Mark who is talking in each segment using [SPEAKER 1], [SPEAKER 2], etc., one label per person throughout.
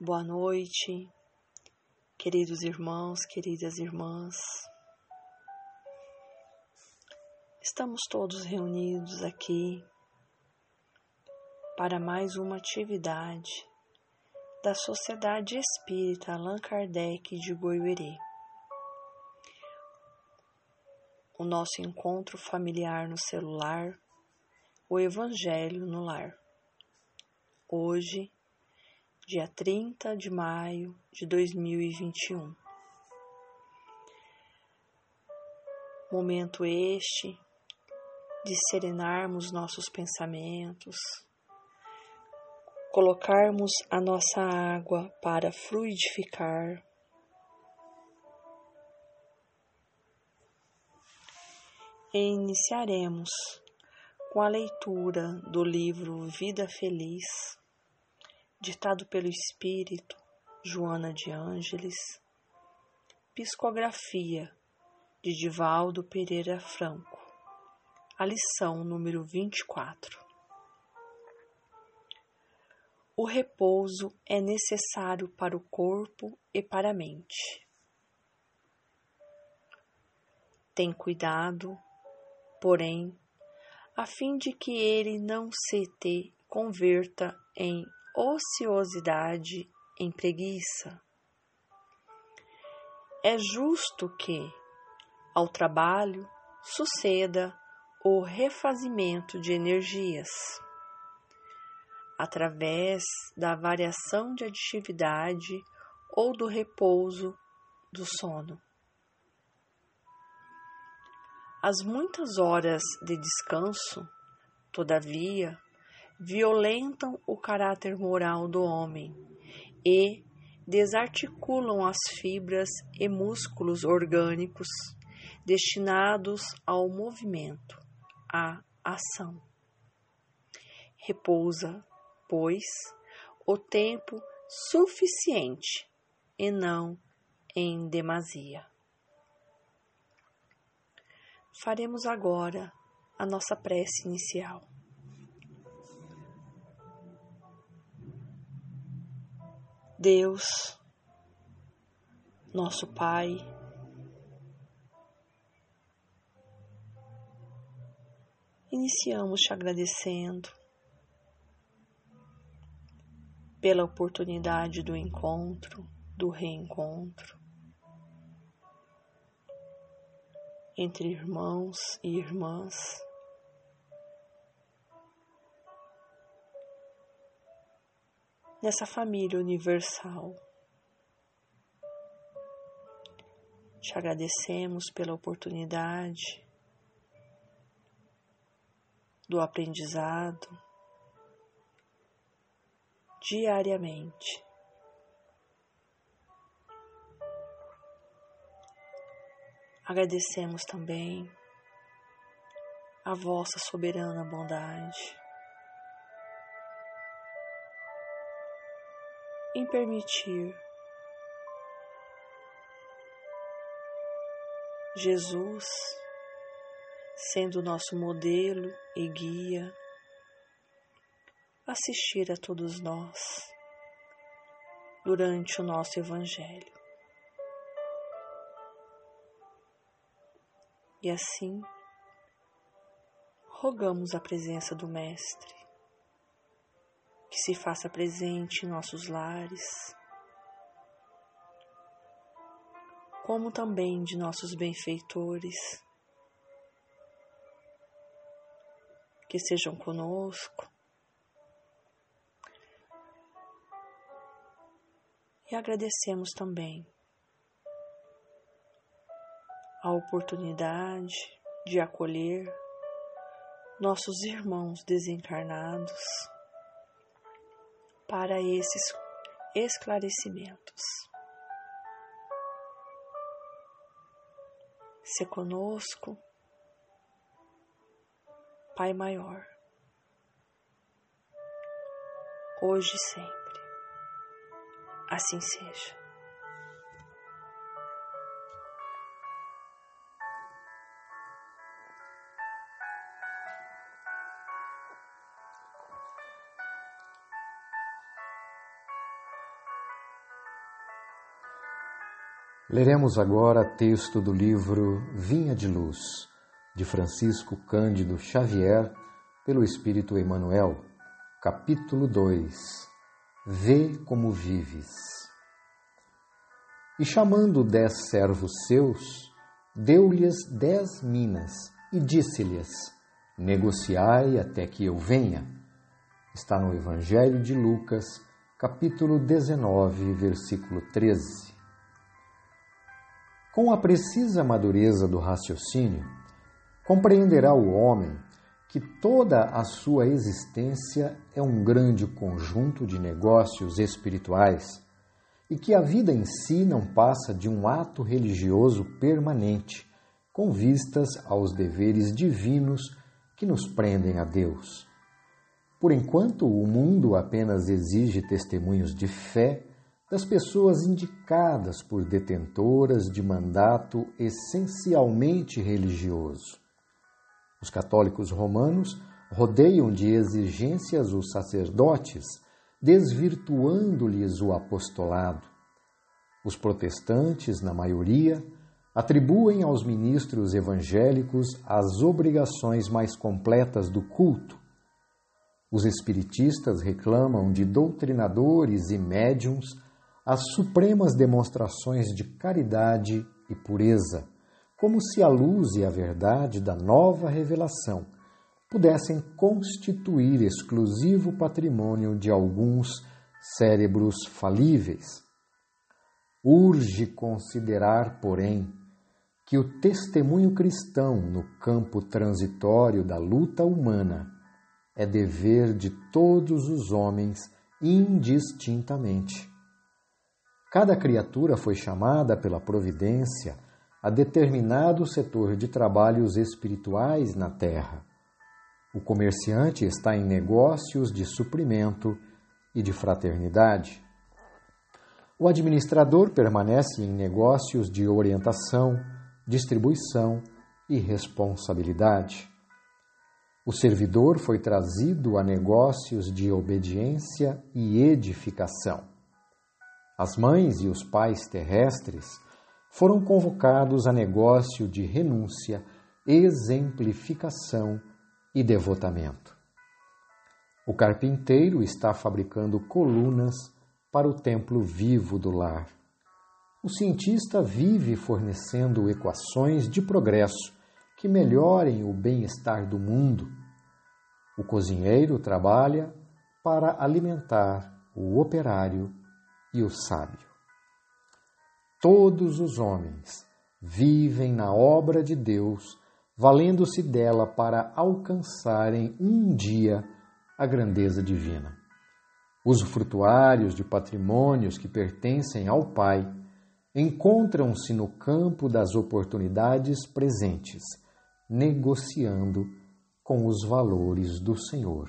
[SPEAKER 1] Boa noite, queridos irmãos, queridas irmãs. Estamos todos reunidos aqui para mais uma atividade da Sociedade Espírita Allan Kardec de Goiuerê. O nosso encontro familiar no celular, o Evangelho no lar. Hoje, dia 30 de maio de 2021. Momento este de serenarmos nossos pensamentos, colocarmos a nossa água para fluidificar. E iniciaremos com a leitura do livro Vida Feliz ditado pelo espírito Joana de Ângeles, psicografia de Divaldo Pereira Franco, a lição número 24. O repouso é necessário para o corpo e para a mente. Tem cuidado, porém, a fim de que ele não se te converta em ociosidade em preguiça. É justo que, ao trabalho, suceda o refazimento de energias, através da variação de atividade ou do repouso do sono. As muitas horas de descanso, todavia, violentam o caráter moral do homem e desarticulam as fibras e músculos orgânicos destinados ao movimento, à ação. Repousa, pois, o tempo suficiente e não em demasia. Faremos agora a nossa prece inicial. Deus, nosso Pai, iniciamos te agradecendo pela oportunidade do encontro, do reencontro entre irmãos e irmãs. Nessa família universal. Te agradecemos pela oportunidade do aprendizado diariamente. Agradecemos também a vossa soberana bondade em permitir Jesus sendo nosso modelo e guia, assistir a todos nós durante o nosso Evangelho. E assim, rogamos a presença do Mestre que se faça presente em nossos lares, como também de nossos benfeitores, que sejam conosco. E agradecemos também a oportunidade de acolher nossos irmãos desencarnados para esses esclarecimentos. Se conosco, Pai Maior, hoje e sempre. Assim seja.
[SPEAKER 2] Leremos agora texto do livro Vinha de Luz, de Francisco Cândido Xavier, pelo Espírito Emmanuel, capítulo 2 Vê como vives. E chamando dez servos seus, deu-lhes dez minas e disse-lhes: Negociai até que eu venha. Está no Evangelho de Lucas, capítulo 19, versículo 13. Com a precisa madureza do raciocínio, compreenderá o homem que toda a sua existência é um grande conjunto de negócios espirituais e que a vida em si não passa de um ato religioso permanente, com vistas aos deveres divinos que nos prendem a Deus. Por enquanto, o mundo apenas exige testemunhos de fé das pessoas indicadas por detentoras de mandato essencialmente religioso. Os católicos romanos rodeiam de exigências os sacerdotes, desvirtuando-lhes o apostolado. Os protestantes, na maioria, atribuem aos ministros evangélicos as obrigações mais completas do culto. Os espiritistas reclamam de doutrinadores e médiums as supremas demonstrações de caridade e pureza, como se a luz e a verdade da nova revelação pudessem constituir exclusivo patrimônio de alguns cérebros falíveis. Urge considerar, porém, que o testemunho cristão no campo transitório da luta humana é dever de todos os homens indistintamente. Cada criatura foi chamada pela providência a determinado setor de trabalhos espirituais na terra. O comerciante está em negócios de suprimento e de fraternidade. O administrador permanece em negócios de orientação, distribuição e responsabilidade. O servidor foi trazido a negócios de obediência e edificação. As mães e os pais terrestres foram convocados a negócio de renúncia, exemplificação e devotamento. O carpinteiro está fabricando colunas para o templo vivo do lar. O cientista vive fornecendo equações de progresso que melhorem o bem-estar do mundo. O cozinheiro trabalha para alimentar o operário e o sábio. Todos os homens vivem na obra de Deus, valendo-se dela para alcançarem um dia a grandeza divina. Os frutuários de patrimônios que pertencem ao Pai encontram-se no campo das oportunidades presentes, negociando com os valores do Senhor.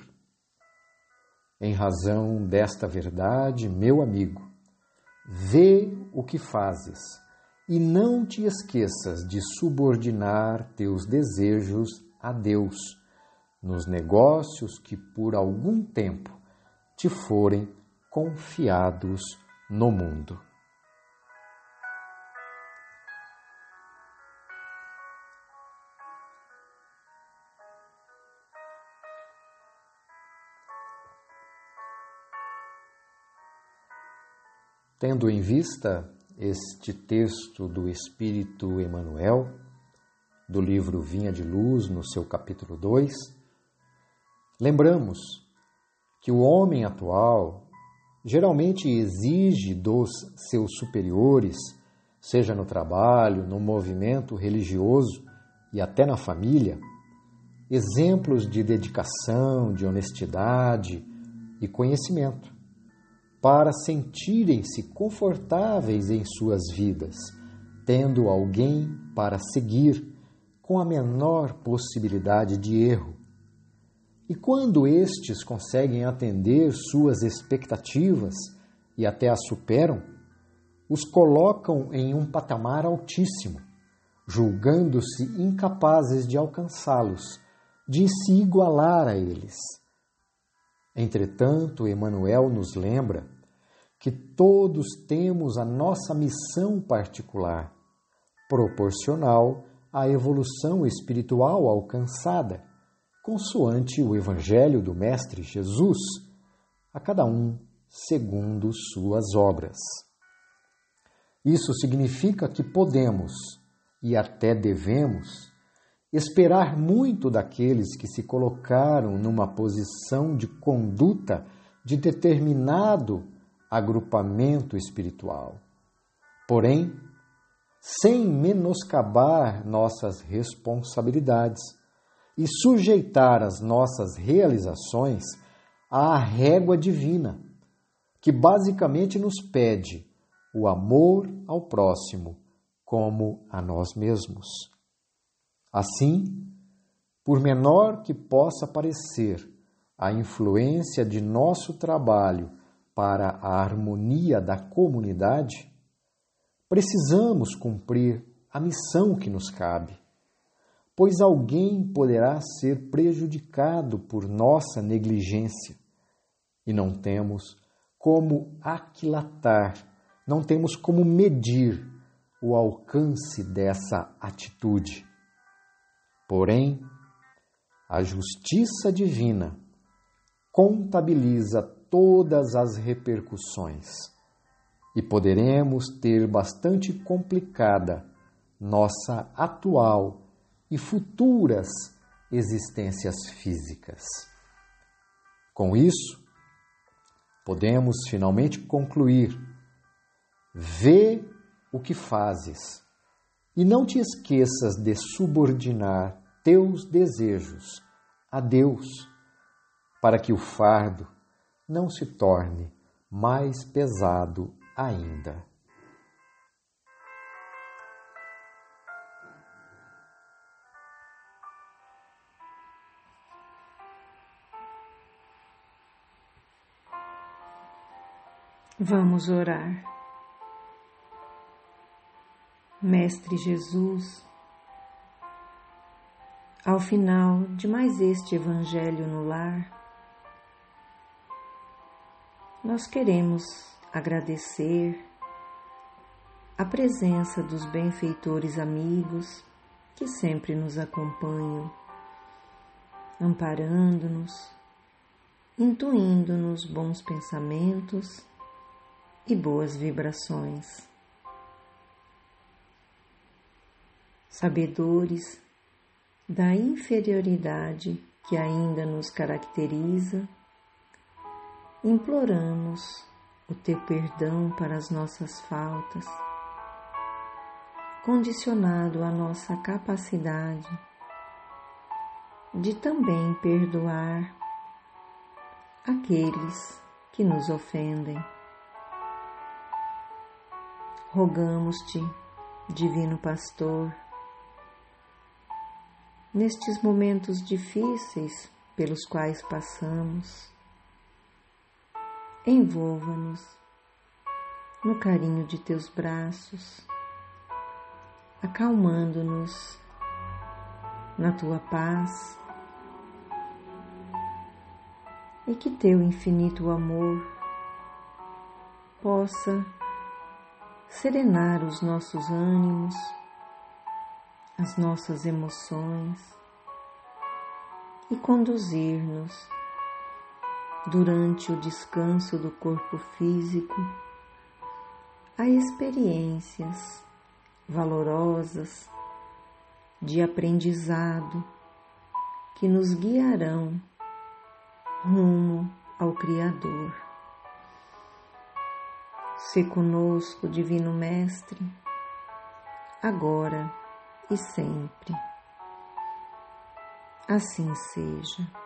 [SPEAKER 2] Em razão desta verdade, meu amigo, Vê o que fazes e não te esqueças de subordinar teus desejos a Deus nos negócios que por algum tempo te forem confiados no mundo. Tendo em vista este texto do Espírito Emmanuel, do livro Vinha de Luz, no seu capítulo 2, lembramos que o homem atual geralmente exige dos seus superiores, seja no trabalho, no movimento religioso e até na família, exemplos de dedicação, de honestidade e conhecimento para sentirem-se confortáveis em suas vidas, tendo alguém para seguir com a menor possibilidade de erro. E quando estes conseguem atender suas expectativas e até as superam, os colocam em um patamar altíssimo, julgando-se incapazes de alcançá-los, de se igualar a eles Entretanto, Emmanuel nos lembra que todos temos a nossa missão particular, proporcional à evolução espiritual alcançada, consoante o Evangelho do Mestre Jesus, a cada um segundo suas obras. Isso significa que podemos, e até devemos, esperar muito daqueles que se colocaram numa posição de conduta de determinado agrupamento espiritual. Porém, sem menoscabar nossas responsabilidades e sujeitar as nossas realizações à régua divina, que basicamente nos pede o amor ao próximo como a nós mesmos. Assim, por menor que possa parecer a influência de nosso trabalho para a harmonia da comunidade, precisamos cumprir a missão que nos cabe, pois alguém poderá ser prejudicado por nossa negligência e não temos como aquilatar, não temos como medir o alcance dessa atitude. Porém, a justiça divina contabiliza todas as repercussões e poderemos ter bastante complicada nossa atual e futuras existências físicas. Com isso, podemos finalmente concluir: vê o que fazes e não te esqueças de subordinar teus desejos a Deus, para que o fardo não se torne mais pesado ainda.
[SPEAKER 3] Vamos orar. Mestre Jesus, ao final de mais este Evangelho no lar, nós queremos agradecer a presença dos benfeitores amigos que sempre nos acompanham, amparando-nos, intuindo-nos bons pensamentos e boas vibrações. Sabedores da inferioridade que ainda nos caracteriza, imploramos o teu perdão para as nossas faltas, condicionado à nossa capacidade de também perdoar aqueles que nos ofendem. Rogamos-te, Divino Pastor, nestes momentos difíceis pelos quais passamos, envolva-nos no carinho de teus braços, acalmando-nos na tua paz. E que teu infinito amor possa serenar os nossos ânimos, as nossas emoções e conduzir-nos durante o descanso do corpo físico a experiências valorosas de aprendizado que nos guiarão rumo ao Criador. Se conosco, Divino Mestre, agora e sempre. Assim seja.